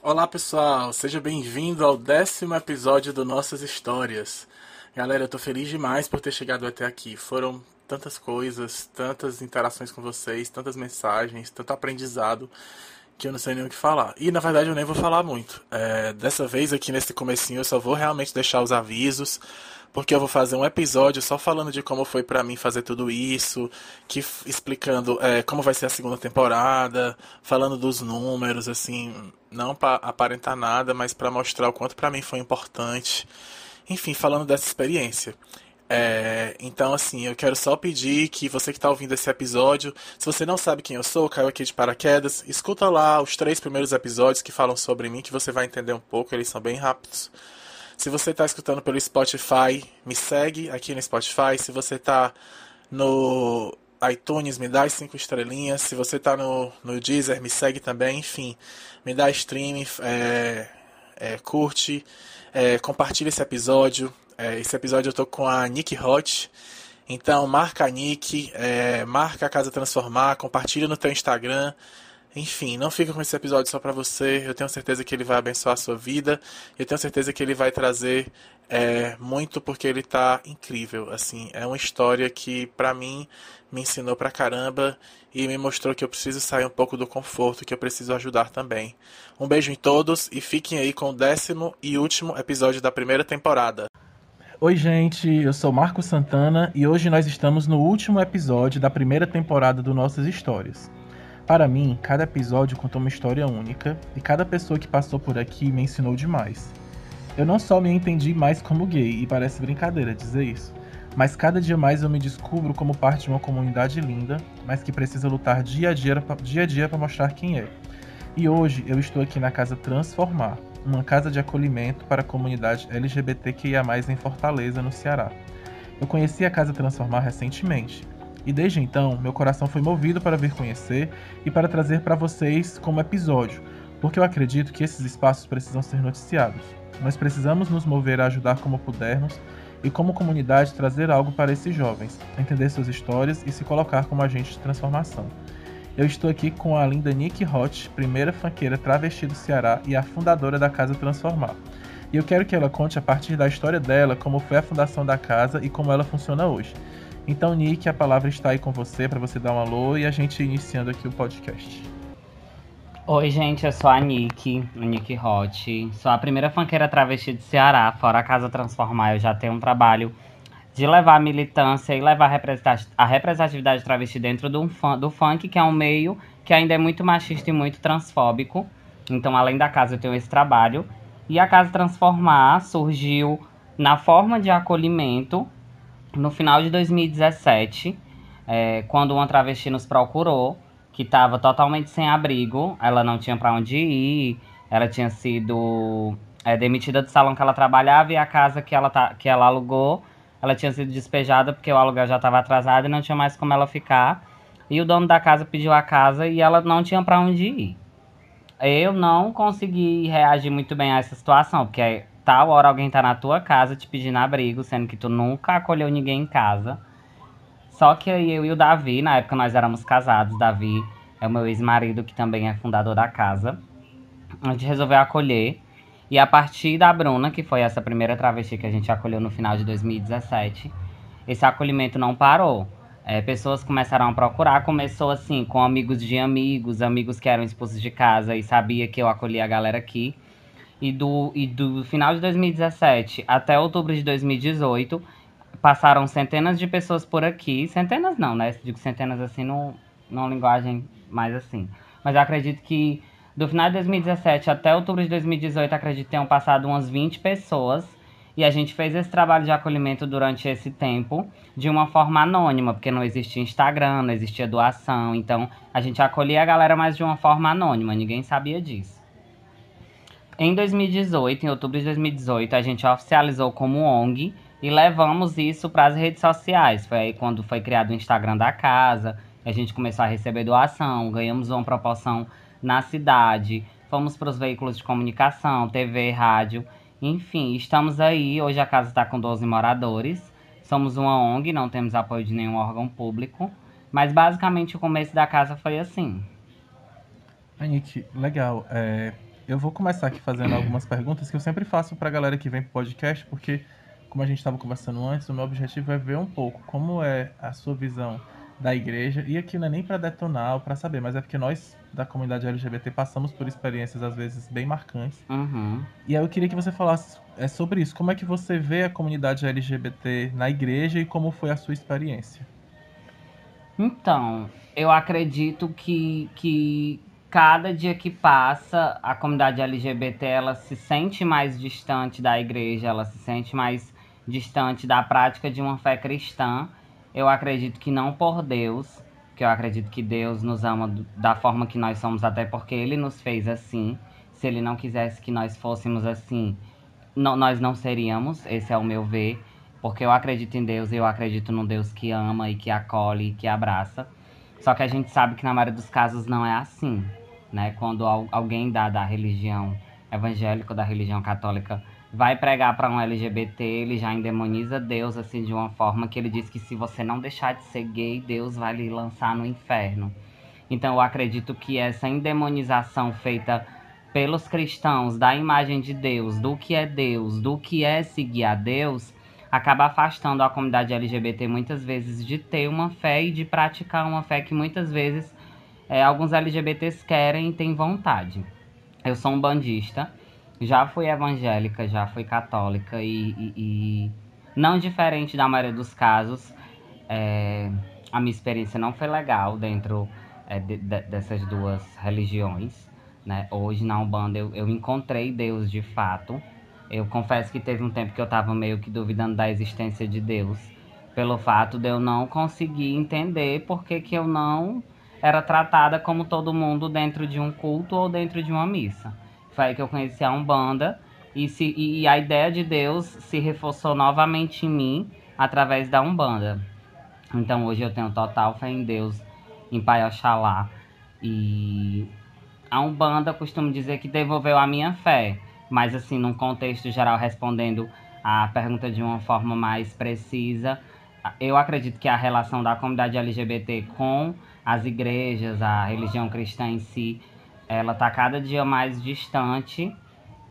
Olá pessoal, seja bem-vindo ao décimo episódio do Nossas Histórias. Galera, eu tô feliz demais por ter chegado até aqui. Foram tantas coisas, tantas interações com vocês, tantas mensagens, tanto aprendizado que eu não sei nem o que falar. E na verdade eu nem vou falar muito. É, dessa vez aqui nesse comecinho eu só vou realmente deixar os avisos porque eu vou fazer um episódio só falando de como foi para mim fazer tudo isso, que explicando é, como vai ser a segunda temporada, falando dos números, assim, não para aparentar nada, mas para mostrar o quanto para mim foi importante. Enfim, falando dessa experiência. É, então, assim, eu quero só pedir que você que está ouvindo esse episódio, se você não sabe quem eu sou, caiu aqui de paraquedas, escuta lá os três primeiros episódios que falam sobre mim, que você vai entender um pouco, eles são bem rápidos. Se você está escutando pelo Spotify, me segue aqui no Spotify. Se você está no iTunes, me dá as cinco estrelinhas. Se você está no, no Deezer, me segue também. Enfim, me dá stream, é, é, curte, é, compartilha esse episódio. É, esse episódio eu tô com a Nick Hot. Então marca a Nick, é, marca a Casa Transformar, compartilha no teu Instagram. Enfim, não fica com esse episódio só para você. Eu tenho certeza que ele vai abençoar a sua vida. Eu tenho certeza que ele vai trazer é, muito porque ele tá incrível. Assim, é uma história que para mim me ensinou pra caramba e me mostrou que eu preciso sair um pouco do conforto, que eu preciso ajudar também. Um beijo em todos e fiquem aí com o décimo e último episódio da primeira temporada. Oi, gente, eu sou Marco Santana e hoje nós estamos no último episódio da primeira temporada do Nossas Histórias. Para mim, cada episódio contou uma história única e cada pessoa que passou por aqui me ensinou demais. Eu não só me entendi mais como gay, e parece brincadeira dizer isso, mas cada dia mais eu me descubro como parte de uma comunidade linda, mas que precisa lutar dia a dia, dia, a dia para mostrar quem é. E hoje eu estou aqui na Casa Transformar, uma casa de acolhimento para a comunidade LGBTQIA+, em Fortaleza, no Ceará. Eu conheci a Casa Transformar recentemente e desde então, meu coração foi movido para vir conhecer e para trazer para vocês como episódio, porque eu acredito que esses espaços precisam ser noticiados. Nós precisamos nos mover a ajudar como pudermos e, como comunidade, trazer algo para esses jovens, entender suas histórias e se colocar como agente de transformação. Eu estou aqui com a linda Nick Hot, primeira fanqueira travesti do Ceará e a fundadora da Casa Transformar. E eu quero que ela conte a partir da história dela como foi a fundação da casa e como ela funciona hoje. Então, Nick, a palavra está aí com você para você dar um alô e a gente iniciando aqui o podcast. Oi, gente, eu sou a Nick, a Nick Hot. Sou a primeira funkeira travesti de Ceará, fora a Casa Transformar. Eu já tenho um trabalho de levar a militância e levar a representatividade travesti dentro do, do funk, que é um meio que ainda é muito machista e muito transfóbico. Então, além da casa, eu tenho esse trabalho. E a Casa Transformar surgiu na forma de acolhimento no final de 2017, é, quando uma travesti nos procurou, que estava totalmente sem abrigo, ela não tinha para onde ir, ela tinha sido é, demitida do salão que ela trabalhava e a casa que ela, tá, que ela alugou, ela tinha sido despejada porque o aluguel já estava atrasado e não tinha mais como ela ficar. E o dono da casa pediu a casa e ela não tinha para onde ir. Eu não consegui reagir muito bem a essa situação, porque tal hora alguém tá na tua casa te pedindo abrigo, sendo que tu nunca acolheu ninguém em casa. Só que aí eu e o Davi, na época nós éramos casados, Davi é o meu ex-marido, que também é fundador da casa. A gente resolveu acolher. E a partir da Bruna, que foi essa primeira travesti que a gente acolheu no final de 2017, esse acolhimento não parou. É, pessoas começaram a procurar, começou assim, com amigos de amigos, amigos que eram esposos de casa e sabia que eu acolhia a galera aqui. E do, e do final de 2017 até outubro de 2018, passaram centenas de pessoas por aqui. Centenas não, né? Digo centenas assim, no, numa linguagem mais assim. Mas eu acredito que do final de 2017 até outubro de 2018, acredito que tenham passado umas 20 pessoas. E a gente fez esse trabalho de acolhimento durante esse tempo de uma forma anônima, porque não existia Instagram, não existia doação. Então a gente acolhia a galera, mas de uma forma anônima, ninguém sabia disso. Em 2018, em outubro de 2018, a gente oficializou como ONG e levamos isso para as redes sociais. Foi aí quando foi criado o Instagram da casa, a gente começou a receber doação, ganhamos uma proporção na cidade, fomos para os veículos de comunicação, TV, rádio, enfim, estamos aí. Hoje a casa está com 12 moradores. Somos uma ONG, não temos apoio de nenhum órgão público, mas basicamente o começo da casa foi assim. Anique, legal. É, eu vou começar aqui fazendo algumas perguntas que eu sempre faço pra galera que vem pro podcast, porque, como a gente estava conversando antes, o meu objetivo é ver um pouco como é a sua visão da igreja. E aqui não é nem para detonar ou para saber, mas é porque nós da comunidade LGBT passamos por experiências às vezes bem marcantes. Uhum. E aí eu queria que você falasse é, sobre isso. Como é que você vê a comunidade LGBT na igreja e como foi a sua experiência? Então, eu acredito que, que cada dia que passa, a comunidade LGBT ela se sente mais distante da igreja, ela se sente mais distante da prática de uma fé cristã. Eu acredito que não por Deus, que eu acredito que Deus nos ama da forma que nós somos, até porque Ele nos fez assim. Se Ele não quisesse que nós fôssemos assim, não, nós não seríamos. Esse é o meu ver. Porque eu acredito em Deus, eu acredito num Deus que ama e que acolhe e que abraça. Só que a gente sabe que na maioria dos casos não é assim, né? Quando alguém da, da religião evangélica da religião católica vai pregar para um LGBT, ele já endemoniza Deus assim de uma forma que ele diz que se você não deixar de ser gay, Deus vai lhe lançar no inferno. Então eu acredito que essa endemonização feita pelos cristãos da imagem de Deus, do que é Deus, do que é seguir a Deus, acaba afastando a comunidade LGBT muitas vezes de ter uma fé e de praticar uma fé que muitas vezes é, alguns LGBTs querem e têm vontade. Eu sou um bandista, já fui evangélica, já fui católica e, e, e não diferente da maioria dos casos, é, a minha experiência não foi legal dentro é, de, de, dessas duas religiões. Né? Hoje na Umbanda eu, eu encontrei Deus de fato eu confesso que teve um tempo que eu estava meio que duvidando da existência de Deus, pelo fato de eu não conseguir entender por que, que eu não era tratada como todo mundo dentro de um culto ou dentro de uma missa. Foi aí que eu conheci a Umbanda e, se, e a ideia de Deus se reforçou novamente em mim através da Umbanda. Então hoje eu tenho total fé em Deus, em Pai Oxalá. E a Umbanda costumo dizer que devolveu a minha fé mas assim, num contexto geral, respondendo a pergunta de uma forma mais precisa, eu acredito que a relação da comunidade LGBT com as igrejas, a religião cristã em si, ela está cada dia mais distante.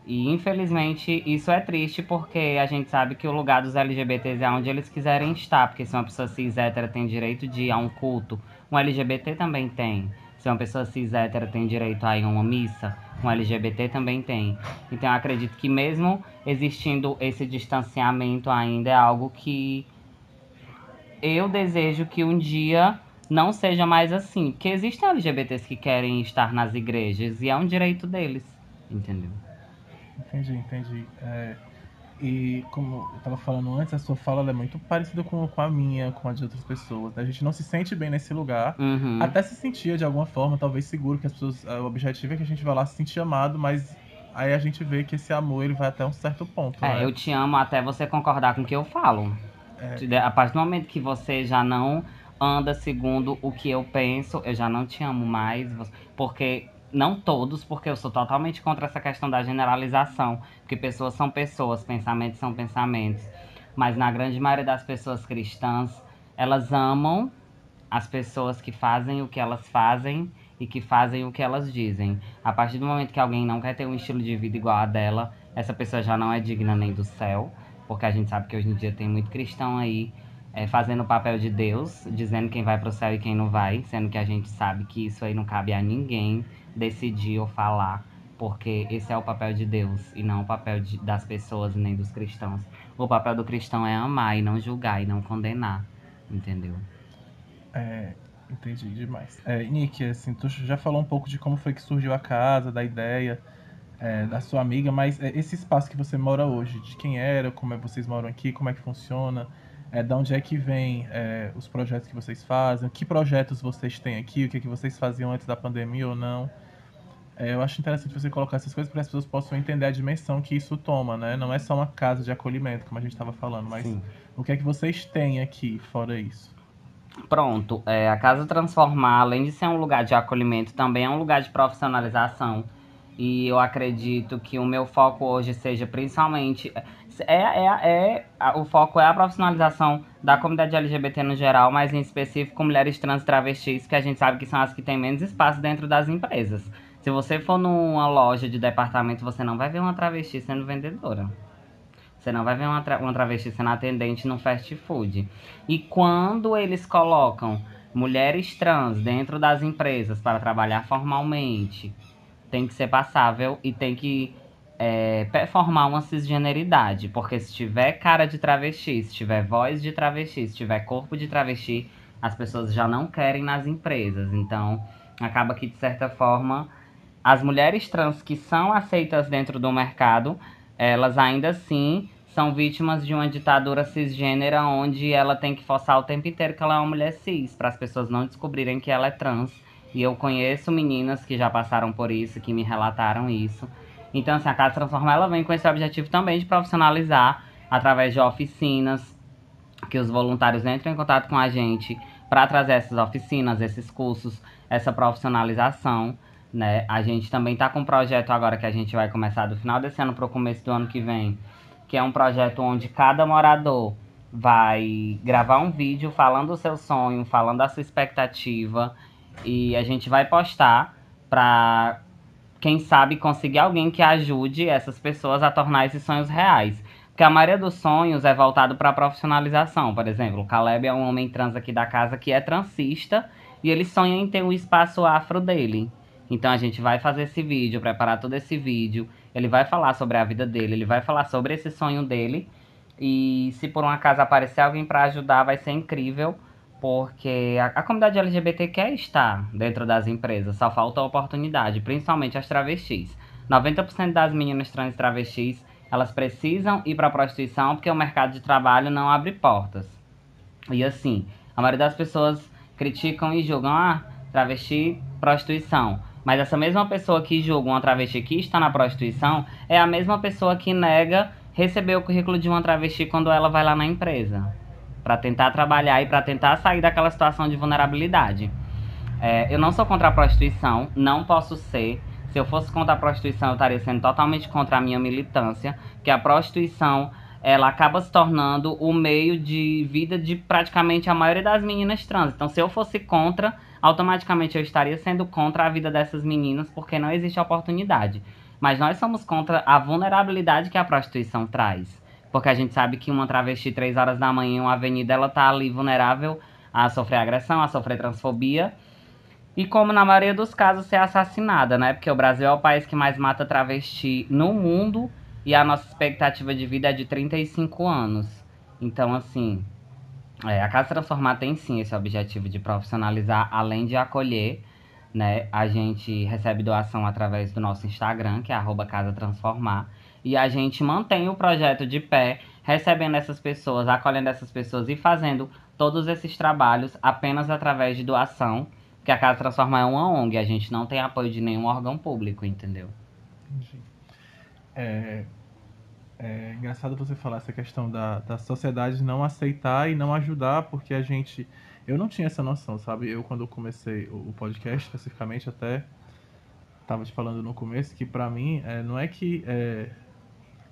E infelizmente isso é triste porque a gente sabe que o lugar dos LGBTs é onde eles quiserem estar, porque se uma pessoa cis hétera tem direito de ir a um culto, um LGBT também tem. Se uma pessoa cis hétera tem direito a ir a uma missa, um LGBT também tem. Então eu acredito que mesmo existindo esse distanciamento ainda é algo que eu desejo que um dia não seja mais assim. Porque existem LGBTs que querem estar nas igrejas e é um direito deles, entendeu? Entendi, entendi. É, e como eu estava falando antes, a sua fala é muito parecida com, com a minha, com a de outras pessoas. A gente não se sente bem nesse lugar. Uhum. Até se sentia de alguma forma, talvez seguro, que as pessoas. O objetivo é que a gente vá lá se sentir amado, mas aí a gente vê que esse amor ele vai até um certo ponto. É, né? eu te amo até você concordar com o que eu falo. É. A partir do momento que você já não anda segundo o que eu penso, eu já não te amo mais. Porque não todos, porque eu sou totalmente contra essa questão da generalização, porque pessoas são pessoas, pensamentos são pensamentos. Mas na grande maioria das pessoas cristãs, elas amam as pessoas que fazem o que elas fazem e que fazem o que elas dizem. A partir do momento que alguém não quer ter um estilo de vida igual a dela, essa pessoa já não é digna nem do céu, porque a gente sabe que hoje em dia tem muito cristão aí é, fazendo o papel de Deus, dizendo quem vai para o céu e quem não vai, sendo que a gente sabe que isso aí não cabe a ninguém decidir ou falar, porque esse é o papel de Deus e não o papel de, das pessoas nem dos cristãos. O papel do cristão é amar e não julgar e não condenar, entendeu? É, entendi demais. É, Nick, assim, tu já falou um pouco de como foi que surgiu a casa, da ideia é, da sua amiga, mas é, esse espaço que você mora hoje, de quem era, como é vocês moram aqui, como é que funciona? É, de onde é que vem é, os projetos que vocês fazem, que projetos vocês têm aqui, o que, é que vocês faziam antes da pandemia ou não. É, eu acho interessante você colocar essas coisas para as pessoas possam entender a dimensão que isso toma, né? Não é só uma casa de acolhimento, como a gente estava falando, mas Sim. o que é que vocês têm aqui fora isso? Pronto, é, a Casa Transformar, além de ser um lugar de acolhimento, também é um lugar de profissionalização. E eu acredito que o meu foco hoje seja principalmente. É, é, é, o foco é a profissionalização da comunidade LGBT no geral, mas em específico mulheres trans e travestis, que a gente sabe que são as que têm menos espaço dentro das empresas Se você for numa loja de departamento, você não vai ver uma travesti sendo vendedora. Você não vai ver uma, tra uma travesti sendo atendente no fast food. E quando eles colocam mulheres trans dentro das empresas para trabalhar formalmente, tem que ser passável e tem que é, performar uma cisgeneridade. Porque se tiver cara de travesti, se tiver voz de travesti, se tiver corpo de travesti, as pessoas já não querem nas empresas. Então, acaba que, de certa forma, as mulheres trans que são aceitas dentro do mercado, elas ainda assim são vítimas de uma ditadura cisgênera onde ela tem que forçar o tempo inteiro que ela é uma mulher cis, para as pessoas não descobrirem que ela é trans. E eu conheço meninas que já passaram por isso, que me relataram isso. Então, assim, a Casa Transformar ela vem com esse objetivo também de profissionalizar através de oficinas, que os voluntários entrem em contato com a gente para trazer essas oficinas, esses cursos, essa profissionalização. Né? A gente também está com um projeto agora que a gente vai começar do final desse ano para o começo do ano que vem, que é um projeto onde cada morador vai gravar um vídeo falando o seu sonho, falando a sua expectativa e a gente vai postar para quem sabe conseguir alguém que ajude essas pessoas a tornar esses sonhos reais. Porque a maioria dos sonhos é voltado para a profissionalização. Por exemplo, o Caleb é um homem trans aqui da casa que é transista e ele sonha em ter um espaço afro dele. Então a gente vai fazer esse vídeo, preparar todo esse vídeo. Ele vai falar sobre a vida dele, ele vai falar sobre esse sonho dele. E se por um acaso aparecer alguém para ajudar, vai ser incrível, porque a, a, comunidade LGBT quer estar dentro das empresas, só falta oportunidade, principalmente as travestis. 90% das meninas trans e travestis, elas precisam ir para a prostituição porque o mercado de trabalho não abre portas. E assim, a maioria das pessoas criticam e julgam, ah, travesti, prostituição. Mas essa mesma pessoa que julga uma travesti que está na prostituição é a mesma pessoa que nega receber o currículo de uma travesti quando ela vai lá na empresa. Para tentar trabalhar e para tentar sair daquela situação de vulnerabilidade. É, eu não sou contra a prostituição, não posso ser. Se eu fosse contra a prostituição, eu estaria sendo totalmente contra a minha militância, que a prostituição ela acaba se tornando o meio de vida de praticamente a maioria das meninas trans. Então, se eu fosse contra, automaticamente eu estaria sendo contra a vida dessas meninas porque não existe oportunidade. Mas nós somos contra a vulnerabilidade que a prostituição traz. Porque a gente sabe que uma travesti, três horas da manhã em uma avenida, ela tá ali vulnerável a sofrer agressão, a sofrer transfobia. E como na maioria dos casos ser assassinada, né? Porque o Brasil é o país que mais mata travesti no mundo e a nossa expectativa de vida é de 35 anos. Então, assim, é, a Casa Transformar tem sim esse objetivo de profissionalizar, além de acolher, né? A gente recebe doação através do nosso Instagram, que é arroba Casa Transformar. E a gente mantém o projeto de pé, recebendo essas pessoas, acolhendo essas pessoas e fazendo todos esses trabalhos apenas através de doação. Porque a Casa Transformar é uma ONG, a gente não tem apoio de nenhum órgão público, entendeu? Entendi. É, é engraçado você falar essa questão da, da sociedade não aceitar e não ajudar, porque a gente. Eu não tinha essa noção, sabe? Eu, quando comecei o podcast, especificamente, até estava te falando no começo, que para mim, é, não é que é,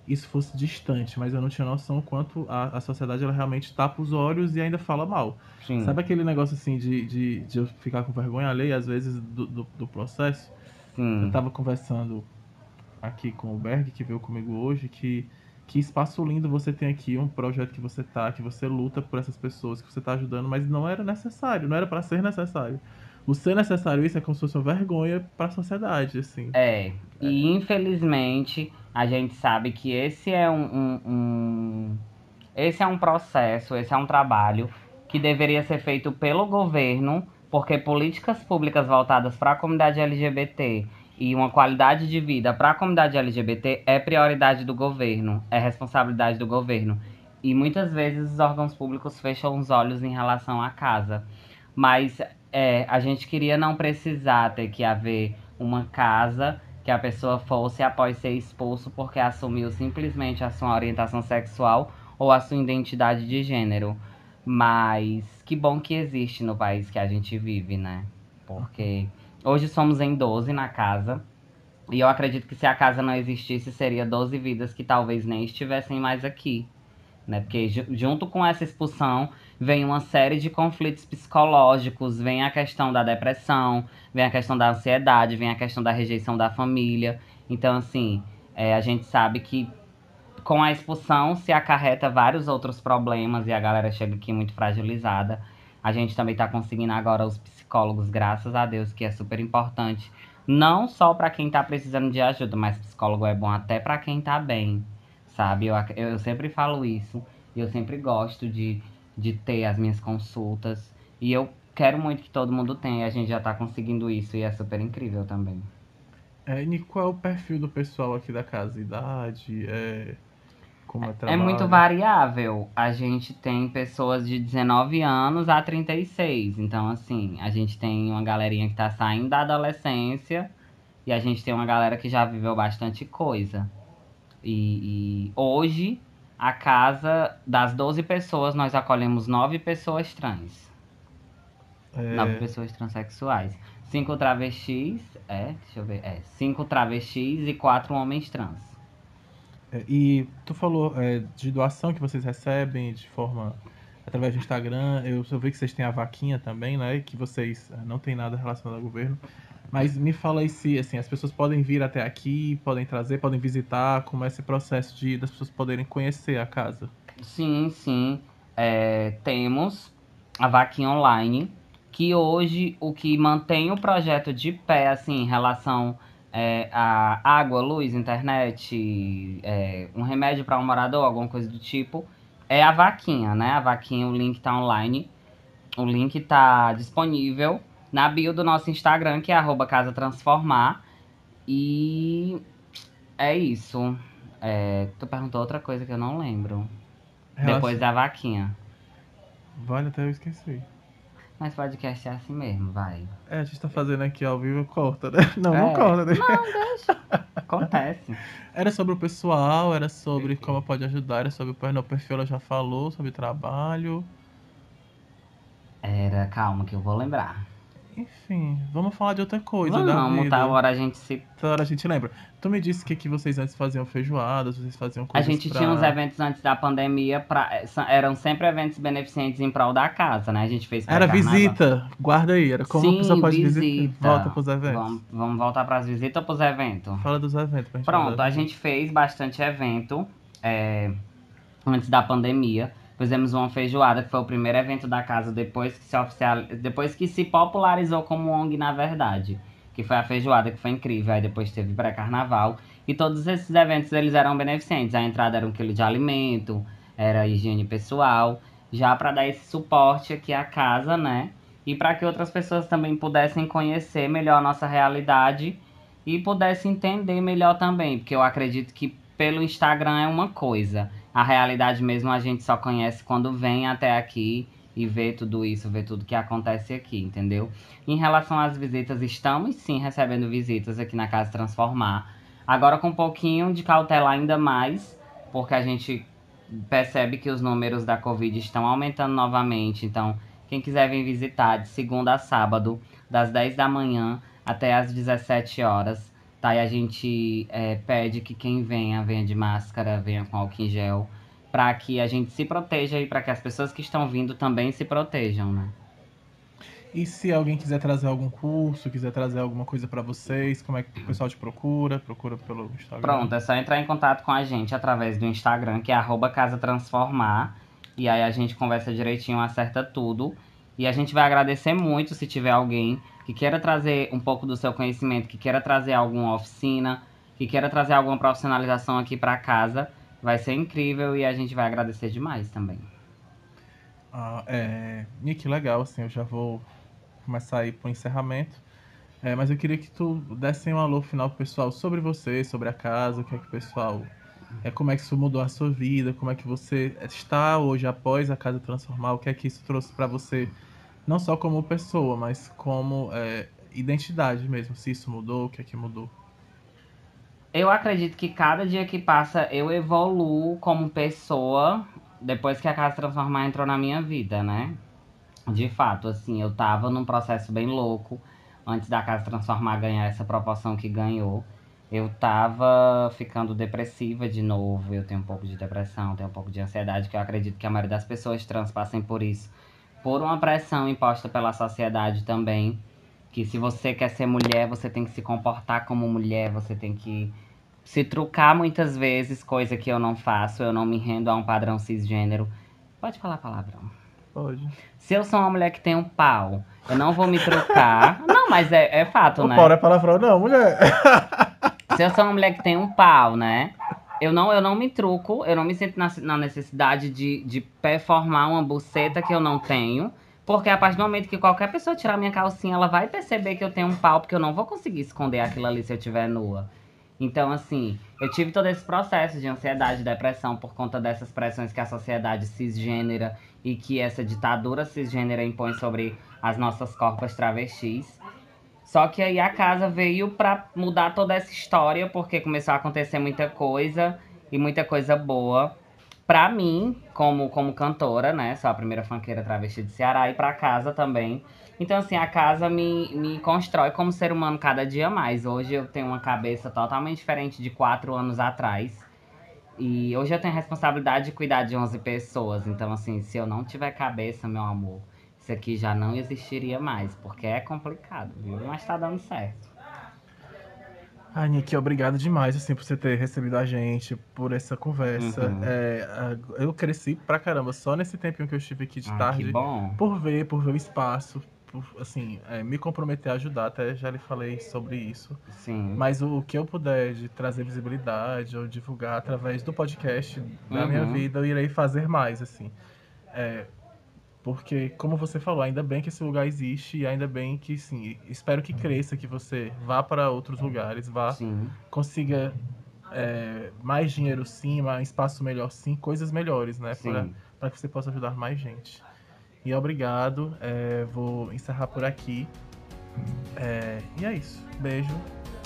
isso fosse distante, mas eu não tinha noção quanto a, a sociedade ela realmente tapa os olhos e ainda fala mal. Sim. Sabe aquele negócio assim de, de, de eu ficar com vergonha alheia, às vezes, do, do, do processo? Sim. Eu estava conversando aqui com o Berg, que veio comigo hoje, que que espaço lindo você tem aqui, um projeto que você tá, que você luta por essas pessoas, que você tá ajudando, mas não era necessário, não era para ser necessário. O ser necessário isso é como se fosse uma vergonha para a sociedade, assim. É, e infelizmente a gente sabe que esse é um, um, um, esse é um processo, esse é um trabalho que deveria ser feito pelo governo, porque políticas públicas voltadas para a comunidade LGBT e uma qualidade de vida para a comunidade LGBT é prioridade do governo, é responsabilidade do governo. E muitas vezes os órgãos públicos fecham os olhos em relação à casa. Mas é, a gente queria não precisar ter que haver uma casa que a pessoa fosse após ser expulso porque assumiu simplesmente a sua orientação sexual ou a sua identidade de gênero. Mas que bom que existe no país que a gente vive, né? Porque Hoje somos em 12 na casa. E eu acredito que se a casa não existisse, seria 12 vidas que talvez nem estivessem mais aqui. Né? Porque junto com essa expulsão, vem uma série de conflitos psicológicos, vem a questão da depressão, vem a questão da ansiedade, vem a questão da rejeição da família. Então, assim, é, a gente sabe que com a expulsão se acarreta vários outros problemas e a galera chega aqui muito fragilizada. A gente também está conseguindo agora os psicólogos, graças a Deus, que é super importante. Não só para quem está precisando de ajuda, mas psicólogo é bom até para quem está bem, sabe? Eu, eu sempre falo isso. E eu sempre gosto de, de ter as minhas consultas. E eu quero muito que todo mundo tenha. A gente já está conseguindo isso e é super incrível também. É, e qual é o perfil do pessoal aqui da casa? Idade? É, como é, é muito variável. A gente tem pessoas de 19 anos a 36. Então, assim, a gente tem uma galerinha que está saindo da adolescência e a gente tem uma galera que já viveu bastante coisa. E, e hoje a casa das 12 pessoas, nós acolhemos 9 pessoas trans. É... 9 pessoas transexuais. 5 travestis, é, deixa eu ver, é, 5 travestis e 4 homens trans. É, e tu falou é, de doação que vocês recebem de forma através do Instagram. Eu, eu vi que vocês têm a vaquinha também, né? Que vocês é, não tem nada relacionado ao governo. Mas me fala aí se assim, as pessoas podem vir até aqui, podem trazer, podem visitar, como é esse processo de das pessoas poderem conhecer a casa. Sim, sim. É, temos a vaquinha online, que hoje o que mantém o projeto de pé, assim, em relação é, a água, luz, internet, é, um remédio para um morador, alguma coisa do tipo, é a vaquinha, né? A vaquinha, o link tá online. O link tá disponível na bio do nosso Instagram, que é arroba Casa Transformar. E é isso. É, tu perguntou outra coisa que eu não lembro. Relaxa. Depois da vaquinha. Vale, até eu esqueci. Mas podcast é assim mesmo, vai. É, a gente tá fazendo aqui ao vivo, corta, né? Não, é. não corta, né? Não, deixa. Acontece. Era sobre o pessoal, era sobre como pode ajudar, era sobre o perfil, ela já falou, sobre trabalho. Era, calma que eu vou lembrar. Enfim, vamos falar de outra coisa vamos, da vida. Tá, hora a gente se... Tá, hora a gente lembra. Tu me disse que, que vocês antes faziam feijoadas, vocês faziam coisas A gente pra... tinha uns eventos antes da pandemia, pra... eram sempre eventos beneficentes em prol da casa, né? A gente fez Era visita, guarda aí, era como Sim, a pessoa pode visita. visitar. Volta pros eventos. Vamos, vamos voltar pras visitas ou pros eventos? Fala dos eventos pra gente Pronto, a gente fez bastante evento é, antes da pandemia. Fizemos uma feijoada, que foi o primeiro evento da casa depois que se oficial... depois que se popularizou como ONG, na verdade. Que foi a feijoada, que foi incrível. Aí depois teve pré-carnaval. E todos esses eventos, eles eram beneficentes. A entrada era um quilo de alimento, era higiene pessoal. Já para dar esse suporte aqui à casa, né? E para que outras pessoas também pudessem conhecer melhor a nossa realidade e pudessem entender melhor também. Porque eu acredito que pelo Instagram é uma coisa a realidade mesmo a gente só conhece quando vem até aqui e vê tudo isso, vê tudo que acontece aqui, entendeu? Em relação às visitas, estamos sim recebendo visitas aqui na Casa Transformar. Agora com um pouquinho de cautela ainda mais, porque a gente percebe que os números da Covid estão aumentando novamente. Então, quem quiser vir visitar de segunda a sábado, das 10 da manhã até as 17 horas, Tá? E a gente é, pede que quem venha, venha de máscara, venha com álcool em gel, para que a gente se proteja e para que as pessoas que estão vindo também se protejam, né? E se alguém quiser trazer algum curso, quiser trazer alguma coisa para vocês, como é que o pessoal te procura? Procura pelo Instagram? Pronto, é só entrar em contato com a gente através do Instagram, que é arroba Casa Transformar. E aí a gente conversa direitinho, acerta tudo. E a gente vai agradecer muito se tiver alguém que queira trazer um pouco do seu conhecimento, que queira trazer alguma oficina, que queira trazer alguma profissionalização aqui para casa, vai ser incrível e a gente vai agradecer demais também. Ah, é, Nick, legal, assim, eu já vou começar aí pro encerramento. É, mas eu queria que tu desse um alô final pro pessoal sobre você, sobre a casa, o que é que o pessoal. É, como é que isso mudou a sua vida, como é que você está hoje após a casa transformar, o que é que isso trouxe para você não só como pessoa, mas como é, identidade mesmo. Se isso mudou, o que é que mudou? Eu acredito que cada dia que passa eu evoluo como pessoa depois que a Casa Transformar entrou na minha vida, né? De fato, assim, eu tava num processo bem louco antes da Casa Transformar ganhar essa proporção que ganhou. eu tava ficando depressiva de novo. Eu tenho um pouco de depressão, tenho um pouco de ansiedade, que eu acredito que a maioria das pessoas trans passem por isso. Por uma pressão imposta pela sociedade também. Que se você quer ser mulher, você tem que se comportar como mulher, você tem que se trucar muitas vezes, coisa que eu não faço, eu não me rendo a um padrão cisgênero. Pode falar palavrão. Pode. Se eu sou uma mulher que tem um pau, eu não vou me trucar. não, mas é, é fato, O né? pau não é palavrão, não, mulher. Se eu sou uma mulher que tem um pau, né? Eu não, eu não me truco, eu não me sinto na, na necessidade de, de performar uma buceta que eu não tenho. Porque a partir do momento que qualquer pessoa tirar minha calcinha, ela vai perceber que eu tenho um pau, porque eu não vou conseguir esconder aquilo ali se eu estiver nua. Então, assim, eu tive todo esse processo de ansiedade, depressão por conta dessas pressões que a sociedade cisgênera e que essa ditadura cisgênera impõe sobre as nossas corpas travestis. Só que aí a casa veio pra mudar toda essa história, porque começou a acontecer muita coisa e muita coisa boa. Pra mim, como, como cantora, né? Sou a primeira funkeira travesti de Ceará e pra casa também. Então, assim, a casa me, me constrói como ser humano cada dia mais. Hoje eu tenho uma cabeça totalmente diferente de quatro anos atrás. E hoje eu tenho a responsabilidade de cuidar de 11 pessoas. Então, assim, se eu não tiver cabeça, meu amor, isso aqui já não existiria mais. Porque é complicado, viu? Mas tá dando certo. Ai, Nick, obrigado demais, assim, por você ter recebido a gente, por essa conversa. Uhum. É, eu cresci pra caramba só nesse tempinho que eu estive aqui de Ah, tarde. que bom. Por ver, por ver o espaço, por, assim, é, me comprometer a ajudar, até já lhe falei sobre isso. Sim. Mas o, o que eu puder de trazer visibilidade ou divulgar através do podcast da Uhum. minha vida, eu irei fazer mais, assim. É, porque, como você falou, ainda bem que esse lugar existe e ainda bem que, sim, espero que cresça, que você vá para outros lugares, vá, Sim. consiga é, mais dinheiro sim, mais espaço melhor sim, coisas melhores, né? Para Sim. para que você possa ajudar mais gente. E obrigado, é, vou encerrar por aqui. É, e é isso. Beijo.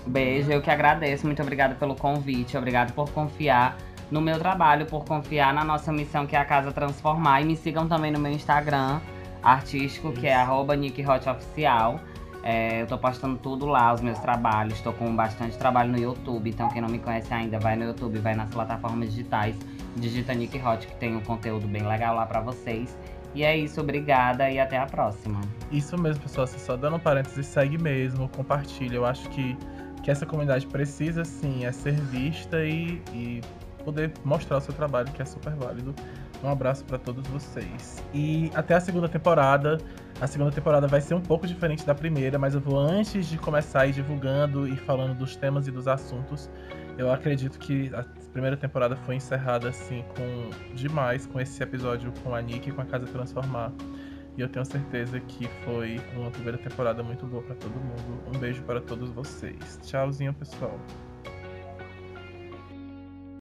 Beijo, eu que agradeço. Muito obrigada pelo convite. Obrigado por confiar no meu trabalho, por confiar na nossa missão que é a Casa Transformar. E me sigam também no meu Instagram artístico, que é arroba NickHotOficial. É, eu tô postando tudo lá, os meus trabalhos. Tô com bastante trabalho no YouTube. Então, quem não me conhece ainda, vai no YouTube, vai nas plataformas digitais. Digita Nick Hot, que tem um conteúdo bem legal lá pra vocês. E é isso, obrigada e até a próxima. Isso mesmo, pessoal. Assim, só dando um parênteses, segue mesmo, compartilha. Eu acho que, que essa comunidade precisa, sim, é ser vista e, e poder mostrar o seu trabalho, que é super válido. Um abraço para todos vocês. E até a segunda temporada. A segunda temporada vai ser um pouco diferente da primeira, mas eu vou, antes de começar ir divulgando e falando dos temas e dos assuntos, eu acredito que a primeira temporada foi encerrada, assim, com demais, com esse episódio com a Nick e com a Casa Transformar. E eu tenho certeza que foi uma primeira temporada muito boa para todo mundo. Um beijo para todos vocês. Tchauzinho, pessoal.